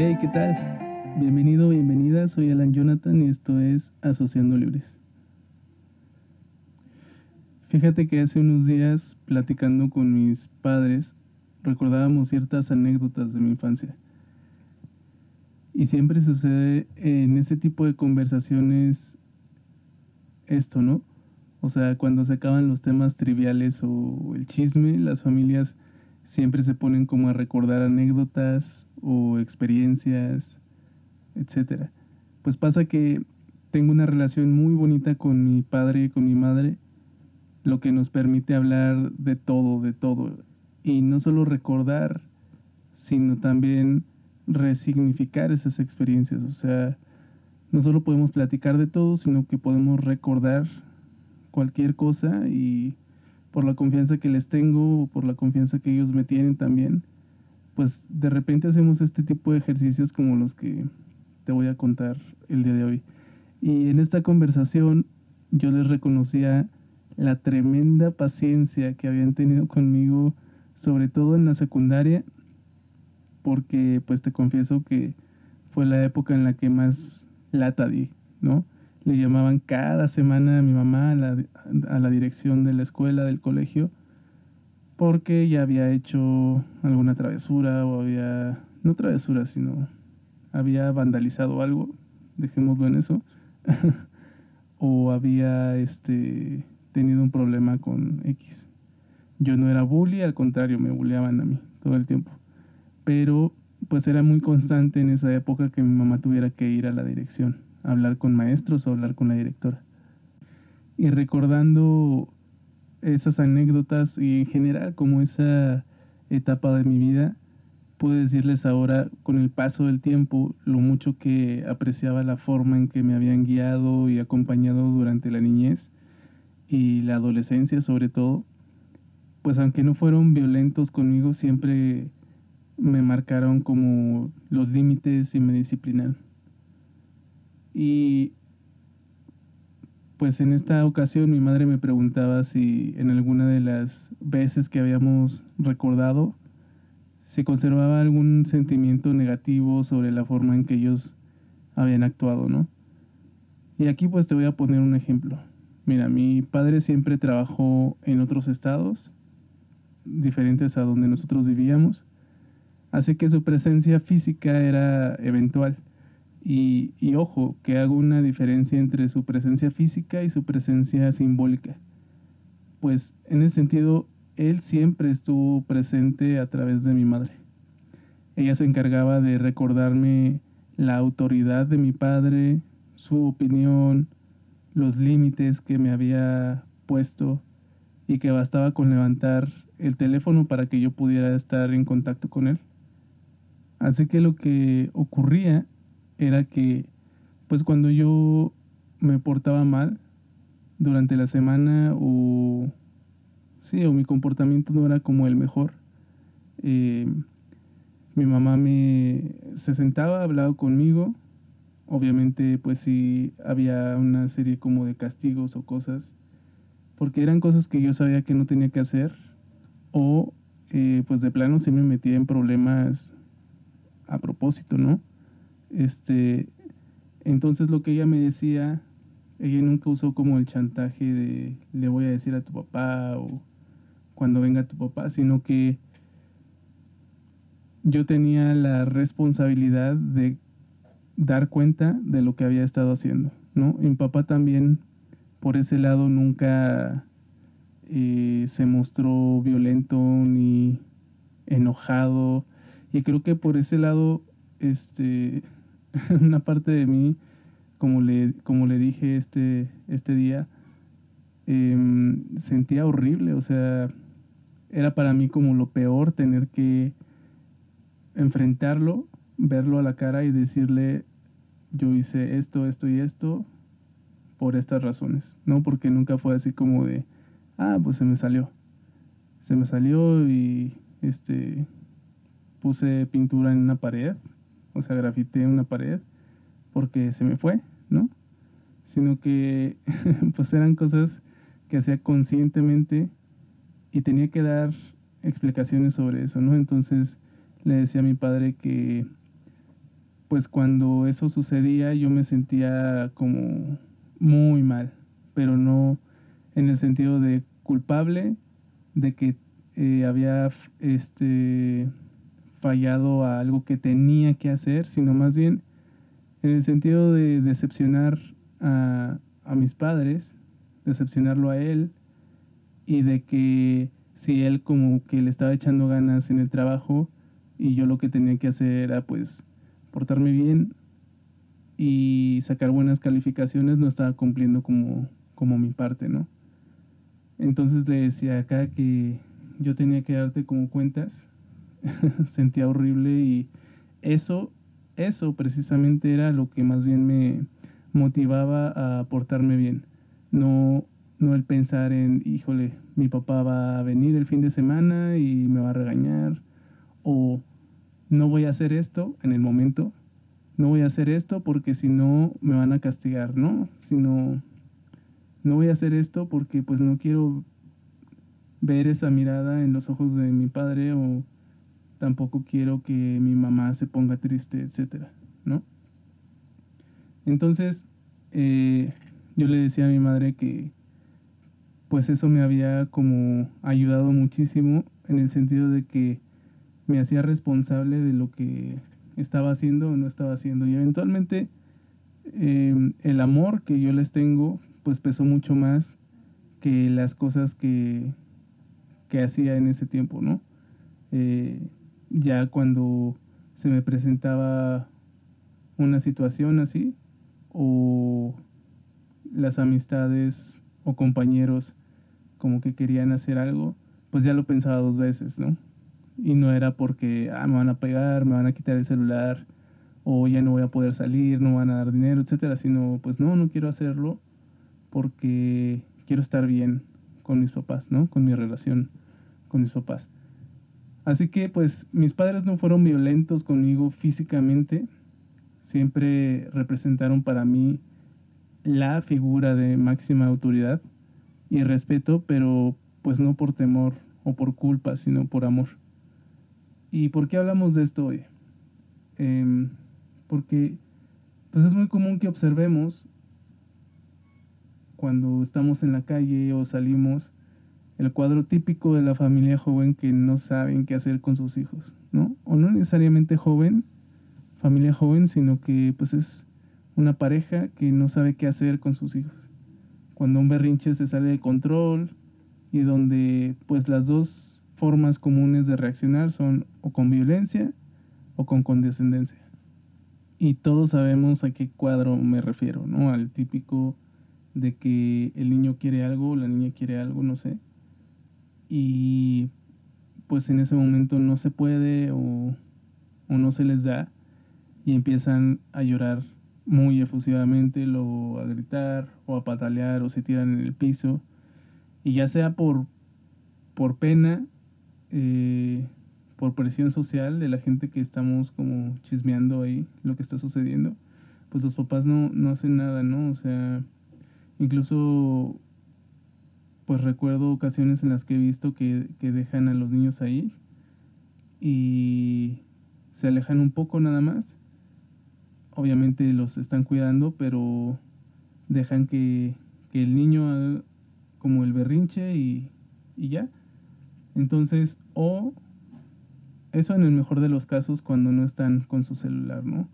Hey, ¿qué tal? Bienvenido, bienvenida, soy Alan Jonathan y esto es Asociando Libres. Fíjate que hace unos días, platicando con mis padres, recordábamos ciertas anécdotas de mi infancia. Y siempre sucede en ese tipo de conversaciones esto, ¿no? O sea, cuando se acaban los temas triviales o el chisme, las familias siempre se ponen como a recordar anécdotas o experiencias, etc. Pues pasa que tengo una relación muy bonita con mi padre y con mi madre, lo que nos permite hablar de todo, de todo. Y no solo recordar, sino también resignificar esas experiencias. O sea, no solo podemos platicar de todo, sino que podemos recordar cualquier cosa y por la confianza que les tengo o por la confianza que ellos me tienen también, pues de repente hacemos este tipo de ejercicios como los que te voy a contar el día de hoy. Y en esta conversación yo les reconocía la tremenda paciencia que habían tenido conmigo, sobre todo en la secundaria, porque pues te confieso que fue la época en la que más lata di, ¿no? Le llamaban cada semana a mi mamá a la, a la dirección de la escuela, del colegio, porque ya había hecho alguna travesura o había, no travesura, sino había vandalizado algo, dejémoslo en eso, o había este, tenido un problema con X. Yo no era bully, al contrario, me bulleaban a mí todo el tiempo. Pero pues era muy constante en esa época que mi mamá tuviera que ir a la dirección hablar con maestros o hablar con la directora. Y recordando esas anécdotas y en general como esa etapa de mi vida, puedo decirles ahora con el paso del tiempo lo mucho que apreciaba la forma en que me habían guiado y acompañado durante la niñez y la adolescencia sobre todo, pues aunque no fueron violentos conmigo, siempre me marcaron como los límites y me disciplinaron. Y pues en esta ocasión mi madre me preguntaba si en alguna de las veces que habíamos recordado se conservaba algún sentimiento negativo sobre la forma en que ellos habían actuado, ¿no? Y aquí pues te voy a poner un ejemplo. Mira, mi padre siempre trabajó en otros estados, diferentes a donde nosotros vivíamos, así que su presencia física era eventual. Y, y, ojo, que hago una diferencia entre su presencia física y su presencia simbólica. Pues en ese sentido, él siempre estuvo presente a través de mi madre. Ella se encargaba de recordarme la autoridad de mi padre, su opinión, los límites que me había puesto y que bastaba con levantar el teléfono para que yo pudiera estar en contacto con él. Así que lo que ocurría era que, pues cuando yo me portaba mal durante la semana o, sí, o mi comportamiento no era como el mejor, eh, mi mamá me se sentaba, hablaba conmigo, obviamente pues sí había una serie como de castigos o cosas, porque eran cosas que yo sabía que no tenía que hacer, o eh, pues de plano sí me metía en problemas a propósito, ¿no? Este, entonces lo que ella me decía, ella nunca usó como el chantaje de le voy a decir a tu papá o cuando venga tu papá, sino que yo tenía la responsabilidad de dar cuenta de lo que había estado haciendo, ¿no? mi papá también, por ese lado, nunca eh, se mostró violento ni enojado. Y creo que por ese lado, este, una parte de mí, como le, como le dije este, este día, em, sentía horrible, o sea, era para mí como lo peor tener que enfrentarlo, verlo a la cara y decirle, yo hice esto, esto y esto por estas razones, ¿no? Porque nunca fue así como de, ah, pues se me salió. Se me salió y este puse pintura en una pared o sea, grafité una pared porque se me fue, ¿no? Sino que pues eran cosas que hacía conscientemente y tenía que dar explicaciones sobre eso, ¿no? Entonces le decía a mi padre que pues cuando eso sucedía yo me sentía como muy mal, pero no en el sentido de culpable de que eh, había este fallado a algo que tenía que hacer, sino más bien en el sentido de decepcionar a, a mis padres, decepcionarlo a él y de que si él como que le estaba echando ganas en el trabajo y yo lo que tenía que hacer era pues portarme bien y sacar buenas calificaciones, no estaba cumpliendo como, como mi parte, ¿no? Entonces le decía acá que yo tenía que darte como cuentas, sentía horrible y eso, eso precisamente era lo que más bien me motivaba a portarme bien, no, no el pensar en, híjole, mi papá va a venir el fin de semana y me va a regañar, o no voy a hacer esto en el momento, no voy a hacer esto porque si no me van a castigar, ¿no? Sino, no voy a hacer esto porque pues no quiero ver esa mirada en los ojos de mi padre o tampoco quiero que mi mamá se ponga triste, etcétera, ¿no? Entonces, eh, yo le decía a mi madre que pues eso me había como ayudado muchísimo en el sentido de que me hacía responsable de lo que estaba haciendo o no estaba haciendo. Y eventualmente em, el amor que yo les tengo, pues pesó mucho más que las cosas que, que hacía en ese tiempo, ¿no? Eh, ya cuando se me presentaba una situación así, o las amistades o compañeros como que querían hacer algo, pues ya lo pensaba dos veces, ¿no? Y no era porque, ah, me van a pegar, me van a quitar el celular, o ya no voy a poder salir, no van a dar dinero, etcétera, sino pues no, no quiero hacerlo porque quiero estar bien con mis papás, ¿no? Con mi relación con mis papás. Así que pues mis padres no fueron violentos conmigo físicamente, siempre representaron para mí la figura de máxima autoridad y respeto, pero pues no por temor o por culpa, sino por amor. ¿Y por qué hablamos de esto hoy? Em, porque pues es muy común que observemos cuando estamos en la calle o salimos el cuadro típico de la familia joven que no saben qué hacer con sus hijos, ¿no? O no necesariamente joven, familia joven, sino que pues es una pareja que no sabe qué hacer con sus hijos. Cuando un berrinche se sale de control y donde pues las dos formas comunes de reaccionar son o con violencia o con condescendencia. Y todos sabemos a qué cuadro me refiero, ¿no? Al típico de que el niño quiere algo, la niña quiere algo, no sé. Y pues en ese momento no se puede o, o no se les da y empiezan a llorar muy efusivamente, luego a gritar o a patalear o se tiran en el piso. Y ya sea por, por pena eh, por presión social de la gente que estamos como chismeando ahí lo que está sucediendo, pues los papás no, no hacen nada, ¿no? O sea, incluso pues recuerdo ocasiones en las que he visto que, que dejan a los niños ahí y se alejan un poco nada más. Obviamente los están cuidando, pero dejan que, que el niño haga como el berrinche y, y ya. Entonces, o eso en el mejor de los casos cuando no están con su celular, ¿no?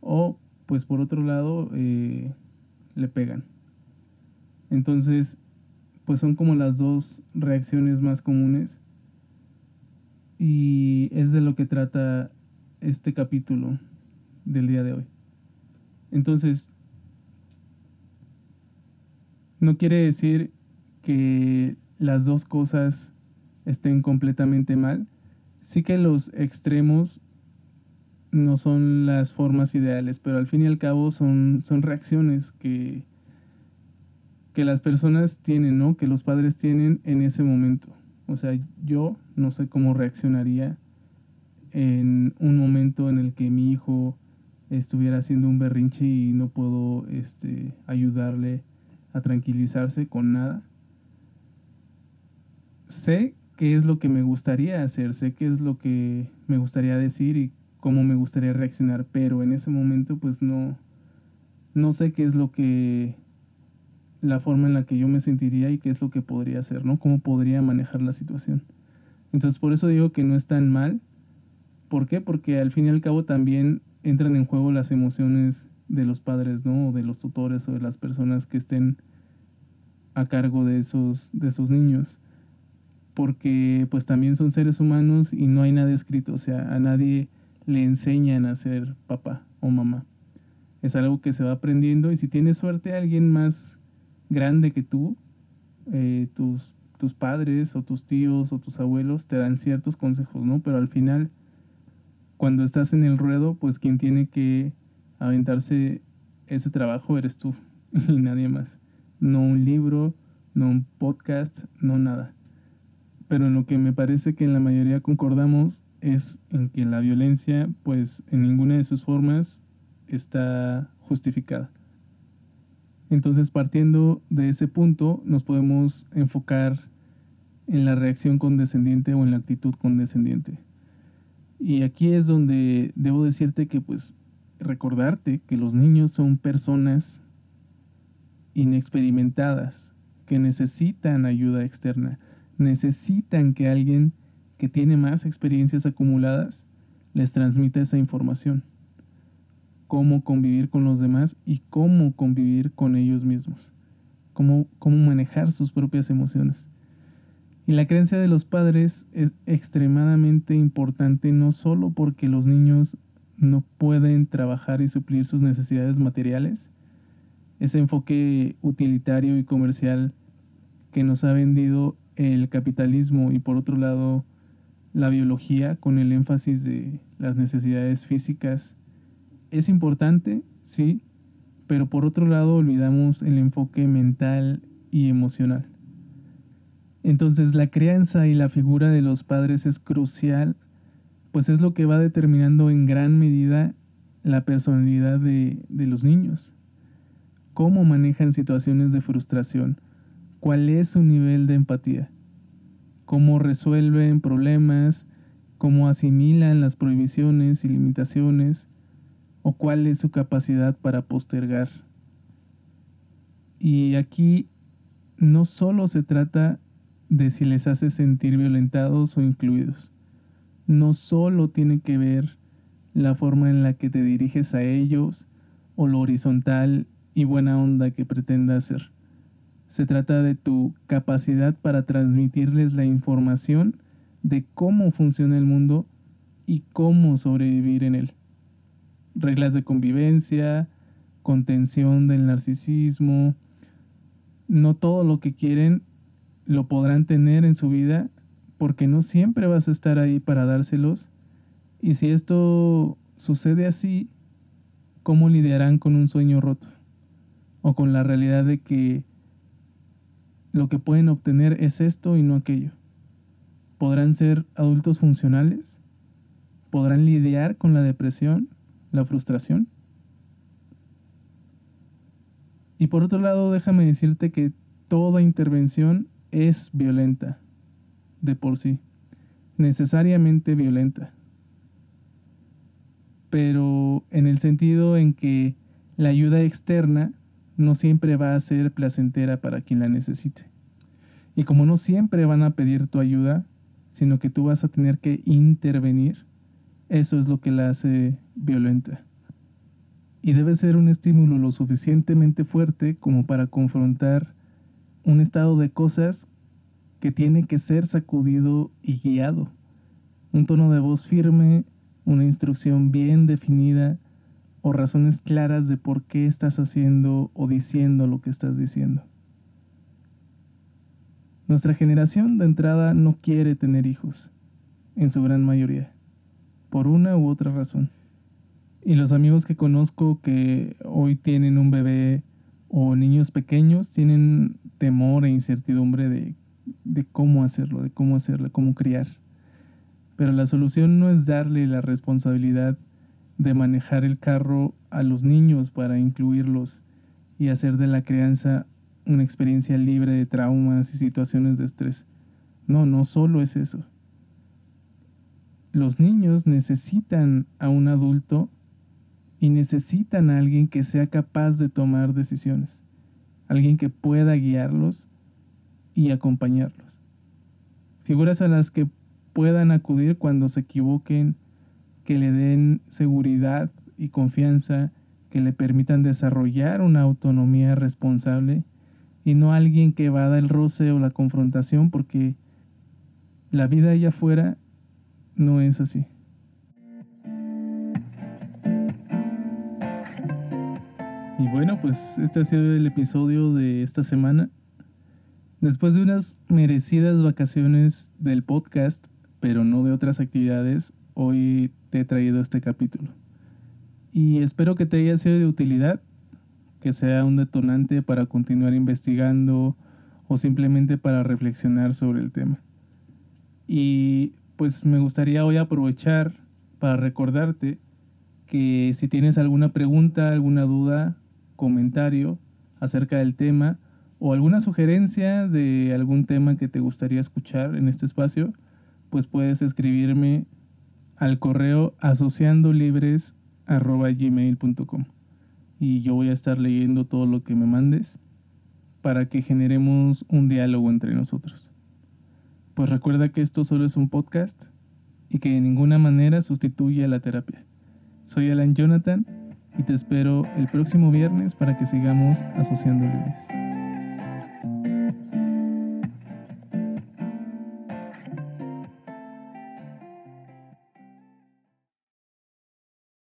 O, pues por otro lado, eh, le pegan. Entonces, pues son como las dos reacciones más comunes. Y es de lo que trata este capítulo del día de hoy. Entonces, no quiere decir que las dos cosas estén completamente mal. Sí que los extremos no son las formas ideales, pero al fin y al cabo son, son reacciones que, que las personas tienen, ¿no? Que los padres tienen en ese momento. O sea, yo no sé cómo reaccionaría en un momento en el que mi hijo estuviera haciendo un berrinche y no puedo este, ayudarle a tranquilizarse con nada. Sé qué es lo que me gustaría hacer, sé qué es lo que me gustaría decir y cómo me gustaría reaccionar, pero en ese momento pues no, no sé qué es lo que, la forma en la que yo me sentiría y qué es lo que podría hacer, ¿no? Cómo podría manejar la situación. Entonces por eso digo que no es tan mal. ¿Por qué? Porque al fin y al cabo también entran en juego las emociones de los padres, ¿no? O de los tutores o de las personas que estén a cargo de esos, de esos niños. Porque pues también son seres humanos y no hay nada escrito, o sea, a nadie le enseñan a ser papá o mamá. Es algo que se va aprendiendo y si tienes suerte alguien más grande que tú, eh, tus, tus padres o tus tíos o tus abuelos te dan ciertos consejos, ¿no? Pero al final, cuando estás en el ruedo, pues quien tiene que aventarse ese trabajo eres tú y nadie más. No un libro, no un podcast, no nada. Pero en lo que me parece que en la mayoría concordamos es en que la violencia, pues en ninguna de sus formas está justificada. Entonces, partiendo de ese punto, nos podemos enfocar en la reacción condescendiente o en la actitud condescendiente. Y aquí es donde debo decirte que pues recordarte que los niños son personas inexperimentadas que necesitan ayuda externa, necesitan que alguien que tiene más experiencias acumuladas les transmita esa información. Cómo convivir con los demás y cómo convivir con ellos mismos. Cómo, cómo manejar sus propias emociones. Y la creencia de los padres es extremadamente importante no solo porque los niños no pueden trabajar y suplir sus necesidades materiales. Ese enfoque utilitario y comercial que nos ha vendido el capitalismo y por otro lado la biología con el énfasis de las necesidades físicas es importante, sí, pero por otro lado olvidamos el enfoque mental y emocional. Entonces la crianza y la figura de los padres es crucial pues es lo que va determinando en gran medida la personalidad de, los niños. Cómo manejan situaciones de frustración, cuál es su nivel de empatía, cómo resuelven problemas, cómo asimilan las prohibiciones y limitaciones, o cuál es su capacidad para postergar. Y aquí no solo se trata de si les hace sentir violentados o incluidos, no solo tiene que ver la forma en la que te diriges a ellos o lo horizontal y buena onda que pretenda hacer. Se trata de tu capacidad para transmitirles la información de cómo funciona el mundo y cómo sobrevivir en él. Reglas de convivencia, contención del narcisismo. No todo lo que quieren lo podrán tener en su vida porque no siempre vas a estar ahí para dárselos. Y si esto sucede así, ¿cómo lidiarán con un sueño roto? O con la realidad de que lo que pueden obtener es esto y no aquello. ¿Podrán ser adultos funcionales? ¿Podrán lidiar con la depresión, la frustración? Y por otro lado, déjame decirte que toda intervención es violenta de por sí, necesariamente violenta. Pero en el sentido en que la ayuda externa no siempre va a ser placentera para quien la necesite. Y como no siempre van a pedir tu ayuda, sino que tú vas a tener que intervenir, eso es lo que la hace violenta. Y debe ser un estímulo lo suficientemente fuerte como para confrontar un estado de cosas que tiene que ser sacudido y guiado. Un tono de voz firme, una instrucción bien definida o razones claras de por qué estás haciendo o diciendo lo que estás diciendo. Nuestra generación de entrada no quiere tener hijos, en su gran mayoría, por una u otra razón. Y los amigos que conozco que hoy tienen un bebé o niños pequeños tienen temor e incertidumbre de de cómo hacerlo, de cómo hacerlo, cómo criar. Pero la solución no es darle la responsabilidad de manejar el carro a los niños para incluirlos y hacer de la crianza una experiencia libre de traumas y situaciones de estrés. No, no solo es eso. Los niños necesitan a un adulto y necesitan a alguien que sea capaz de tomar decisiones, alguien que pueda guiarlos y acompañarlos. Figuras a las que puedan acudir cuando se equivoquen, que le den seguridad y confianza, que le permitan desarrollar una autonomía responsable y no alguien que vada el roce o la confrontación porque la vida allá afuera no es así. Y bueno, pues este ha sido el episodio de esta semana. Después de unas merecidas vacaciones del podcast, pero no de otras actividades, hoy te he traído este capítulo. Y espero que te haya sido de utilidad, que sea un detonante para continuar investigando o simplemente para reflexionar sobre el tema. Y pues me gustaría hoy aprovechar para recordarte que si tienes alguna pregunta, alguna duda, comentario acerca del tema o alguna sugerencia de algún tema que te gustaría escuchar en este espacio, pues puedes escribirme al correo asociandolibres.gmail.com y yo voy a estar leyendo todo lo que me mandes para que generemos un diálogo entre nosotros. Pues recuerda que esto solo es un podcast y que de ninguna manera sustituye a la terapia. Soy Alan Jonathan y te espero el próximo viernes para que sigamos asociando libres.